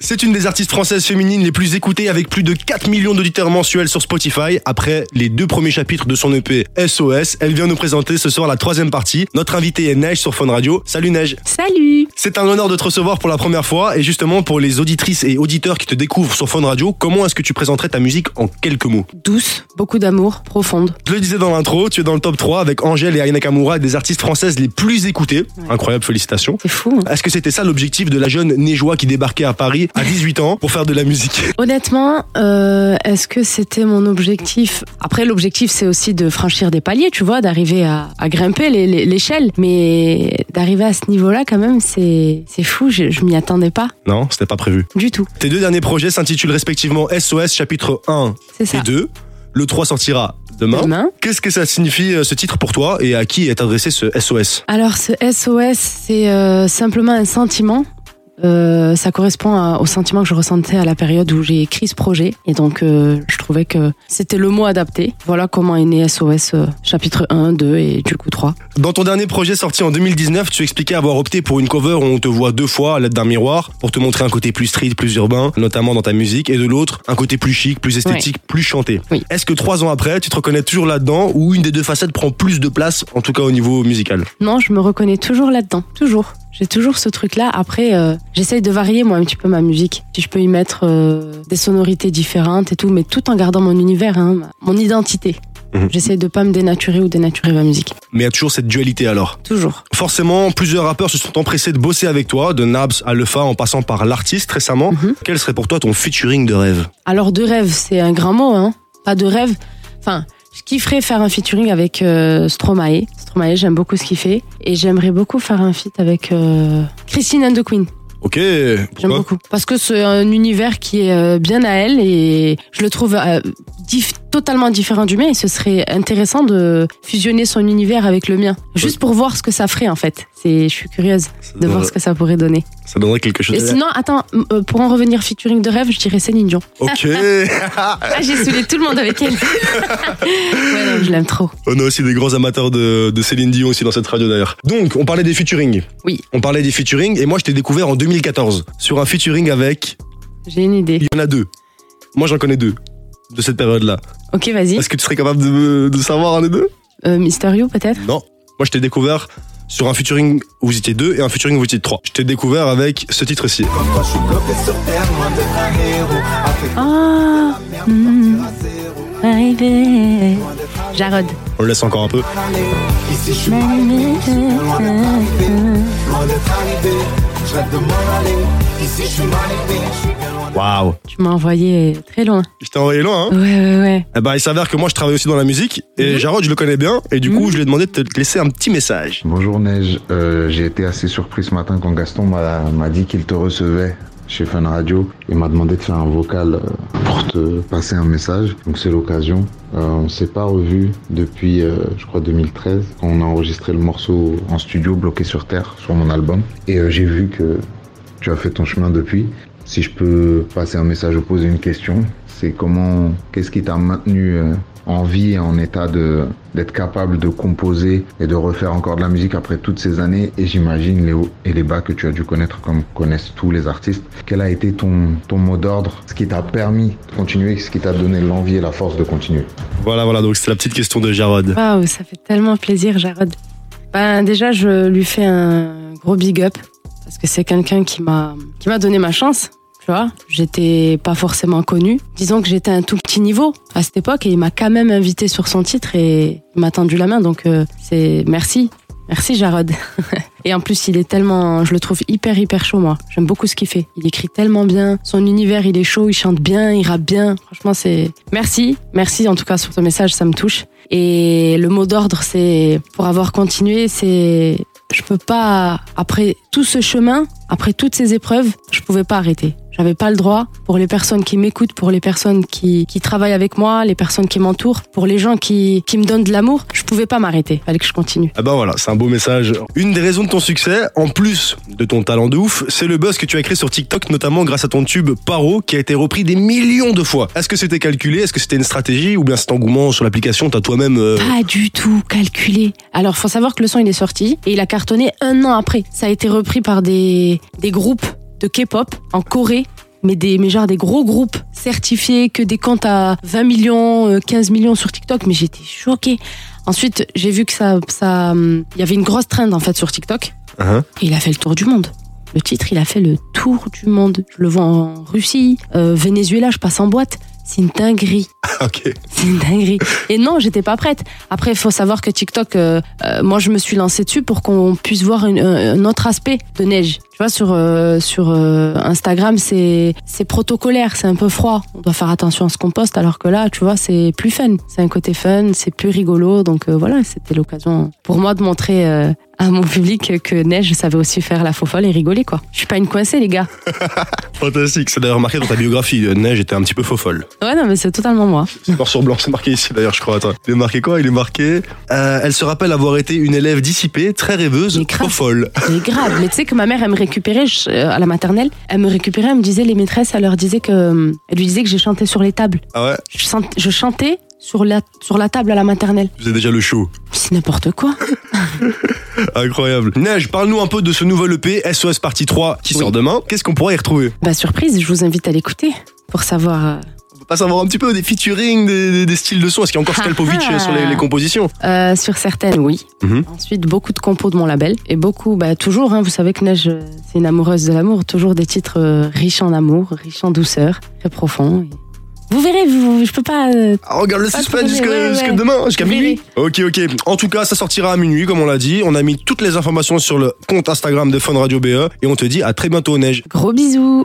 C'est une des artistes françaises féminines les plus écoutées avec plus de 4 millions d'auditeurs mensuels sur Spotify. Après les deux premiers chapitres de son EP SOS, elle vient nous présenter ce soir la troisième partie. Notre invitée est Neige sur Fun Radio. Salut Neige. Salut C'est un honneur de te recevoir pour la première fois et justement pour les auditrices et auditeurs qui te découvrent sur Fun Radio, comment est-ce que tu présenterais ta musique en quelques mots? Douce, beaucoup d'amour, profonde. Je le disais dans l'intro, tu es dans le top 3 avec Angèle et Ayana Kamura, des artistes françaises les plus écoutées. Incroyable, félicitations. C'est fou. hein. Est-ce que c'était ça l'objectif de la jeune Neigeois qui débarquait à Paris à 18 ans pour faire de la musique Honnêtement, euh, est-ce que c'était mon objectif? Après, l'objectif, c'est aussi de franchir des paliers, tu vois, d'arriver à, à grimper l'échelle. Mais d'arriver à ce niveau-là, quand même, c'est fou. Je, je m'y attendais pas Non, c'était pas prévu. du tout. Tes deux derniers projets s'intitulent respectivement SOS chapitre 1 C'est ça. et 2. Le 3 sortira demain. Demain. Qu'est-ce que ça signifie euh, ce titre pour toi et à qui est adressé ce SOS Alors, ce SOS, c'est euh, simplement un sentiment. Euh, ça correspond à- au sentiment que je ressentais à la période où j'ai écrit ce projet. Et donc, euh, je trouvais que c'était le mot adapté. Voilà comment est né SOS euh, chapitre 1, 2 et du coup 3. Dans ton dernier projet sorti en 2019, tu expliquais avoir opté pour une cover où on te voit deux fois à l'aide d'un miroir pour te montrer un côté plus street, plus urbain, notamment dans ta musique, et de l'autre, un côté plus chic, plus esthétique, plus chanté. Oui. Est-ce que trois ans après, tu te reconnais toujours là-dedans ou une des deux facettes prend plus de place, en tout cas au niveau musical? Non, je me reconnais toujours là-dedans. Toujours. J'ai toujours ce truc-là. Après, euh, j'essaye de varier moi un petit peu ma musique. Si je peux y mettre euh, des sonorités différentes et tout, mais tout en gardant mon univers, hein, mon identité. Mhm. J'essaye de pas me dénaturer ou dénaturer ma musique. Mais il y a toujours cette dualité alors? Toujours. Forcément, plusieurs rappeurs se sont empressés de bosser avec toi, de Nabs à Lefa en passant par l'artiste récemment. Mhm. Quel serait pour toi ton featuring de rêve? Alors de rêve, c'est un grand mot, hein. Pas de rêve. Enfin, je kifferais faire un featuring avec euh, Stromae. Stromae, j'aime beaucoup ce qu'il fait. Et j'aimerais beaucoup faire un feat avec euh, Christine and the Queen. Ok, J'aime beaucoup. Parce que c'est un univers qui est euh, bien à elle et je le trouve euh, dif- totalement différent du mien et ce serait intéressant de fusionner son univers avec le mien. Juste pour voir ce que ça ferait en fait. C'est, je suis curieuse ça, de donnerait, voir ce que ça pourrait donner. ça donnerait quelque chose. Et sinon, attends, euh, pour en revenir featuring de rêve, je dirais Céline Dion. Ok, Ah, j'ai saoulé tout le monde avec elle. ouais, non, je l'aime trop. on a aussi des grands amateurs de, de Céline Dion aussi dans cette radio d'ailleurs. Donc, on parlait des featuring. Oui. On parlait des featuring et moi je t'ai découvert en 2014 sur un featuring avec. J'ai une idée. Il y en a deux. Moi j'en connais deux de cette période-là. Ok, vas-y. Est-ce que tu serais capable de, de savoir un des deux? Euh, Mysterio peut-être? Non. Moi je t'ai découvert sur un featuring où vous étiez deux et un featuring où vous étiez trois. Je t'ai découvert avec ce titre-ci. Ah, baby. Jarod. On le laisse encore un peu. Waouh. Tu m'as envoyé très loin. Je t'ai envoyé loin, hein Ouais, ouais, ouais. Eh ben, il s'avère que moi je travaille aussi dans la musique et Mhm. Jarod je le connais bien et du coup Mhm. je lui ai demandé de te laisser un petit message. Bonjour Neige, Euh, j'ai été assez surpris ce matin quand Gaston m'a m'a dit qu'il te recevait chez Fun Radio et m'a demandé de faire un vocal euh, pour te passer un message. Donc c'est l'occasion. Euh, on s'est pas revu depuis, euh, je crois, 2013 quand on a enregistré le morceau en studio bloqué sur terre sur mon album. Et euh, j'ai vu que tu as fait ton chemin depuis. Si je peux passer un message ou poser une question, c'est comment, qu'est-ce qui t'a maintenu euh, en vie et en état de d'être capable de composer et de refaire encore de la musique après toutes ces années? Et j'imagine les hauts et les bas que tu as dû connaître comme connaissent tous les artistes. Quel a été ton, ton mot d'ordre, ce qui t'a permis de continuer, ce qui t'a donné l'envie et la force de continuer? Voilà, voilà, donc c'est la petite question de Jarod. Waouh, ça fait tellement plaisir, Jarod. Ben, déjà, je lui fais un gros big up parce que c'est quelqu'un qui m'a qui m'a donné ma chance. Tu vois, j'étais pas forcément connue. Disons que j'étais un tout petit niveau à cette époque et il m'a quand même invité sur son titre et il m'a tendu la main. Donc euh, c'est merci, merci Jarod. et en plus, il est tellement, je le trouve hyper hyper chaud moi. J'aime beaucoup ce qu'il fait. Il écrit tellement bien. Son univers, il est chaud, il chante bien, il rappe bien. Franchement, c'est merci, merci en tout cas sur ton message, ça me touche. Et le mot d'ordre, c'est pour avoir continué, c'est je peux pas après tout ce chemin, après toutes ces épreuves, je pouvais pas arrêter. J'avais pas le droit pour les personnes qui m'écoutent, pour les personnes qui, qui travaillent avec moi, les personnes qui m'entourent, pour les gens qui, qui me donnent de l'amour, je pouvais pas m'arrêter. Fallait que je continue. Ah ben voilà, c'est un beau message. Une des raisons de ton succès, en plus de ton talent de ouf, c'est le buzz que tu as créé sur TikTok, notamment grâce à ton tube Paro, qui a été repris des millions de fois. Est-ce que c'était calculé? Est-ce que c'était une stratégie? Ou bien cet engouement sur l'application, t'as toi-même... euh, Pas du tout calculé. Alors, faut savoir que le son, il est sorti et il a cartonné un an après. Ça a été repris par des, des groupes de K-pop en Corée mais des, mais genre des gros groupes certifiés, que des comptes à 20 millions, euh, 15 millions sur TikTok, mais j'étais choquée. Ensuite, j'ai vu que ça, ça, hum, il y avait une grosse trend en fait sur TikTok. Hein Et il a fait le tour du monde. Le titre, il a fait le tour du monde. Je le vois en Russie, euh, Venezuela, je passe en boîte. C'est une dinguerie. ok. C'est une dinguerie. Et non, j'étais pas prête. Après, il faut savoir que TikTok, euh, euh, moi, je me suis lancée dessus pour qu'on puisse voir une- un un autre aspect de neige. Tu vois, sur euh, sur euh, Instagram, c'est c'est protocolaire, c'est un peu froid. On doit faire attention à ce qu'on poste, alors que là, tu vois, c'est plus fun. C'est un côté fun, c'est plus rigolo. Donc euh, voilà, c'était l'occasion pour moi de montrer euh, à mon public que neige savait aussi faire la faux folle et rigoler quoi. Je suis pas une coincée, les gars. Fantastique. C'est d'ailleurs marqué dans ta biographie. euh, Neige était un petit peu faux folle. Ouais, non, mais c'est totalement moi. C'est noir sur blanc, c'est marqué ici d'ailleurs, je crois. Attends. Il est marqué quoi? Il est marqué. euh, elle se rappelle avoir été une élève dissipée, très rêveuse, faux folle. C'est grave. Mais tu sais que ma mère, elle me récupérait je- euh, à la maternelle. Elle me récupérait, elle me disait, les maîtresses, elle leur disait que, euh, elle lui disait que j'ai chanté sur les tables. Ah ouais? Je, sent- je chantais sur la, sur la table à la maternelle. Vous avez déjà le show. C'est n'importe quoi. Incroyable. Neige, parle-nous un peu de ce nouvel EP, SOS Partie 3, qui Oui. sort demain. Qu'est-ce qu'on pourrait y retrouver? Bah, surprise, je vous invite à l'écouter pour savoir. euh, pas savoir un petit peu des featuring, des, des- des styles de son Est-ce qu'il y a encore Skalpovic Ah. sur les, les compositions? Euh, sur certaines, oui. Mhm. Ensuite, beaucoup de compos de mon label. Et beaucoup, bah, toujours, hein, vous savez que Neige, euh, c'est une amoureuse de l'amour. Toujours des titres euh, riches en amour, riches en douceur, très profonds. Et Vous verrez, vous, je peux pas. euh, Ah, regarde le suspense jusqu'à ouais, demain, jusqu'à minuit. Ok, ok. En tout cas, ça sortira à minuit, comme on l'a dit. On a mis toutes les informations sur le compte Instagram de Fun Radio BE et on te dit à très bientôt, Neige. Gros bisous.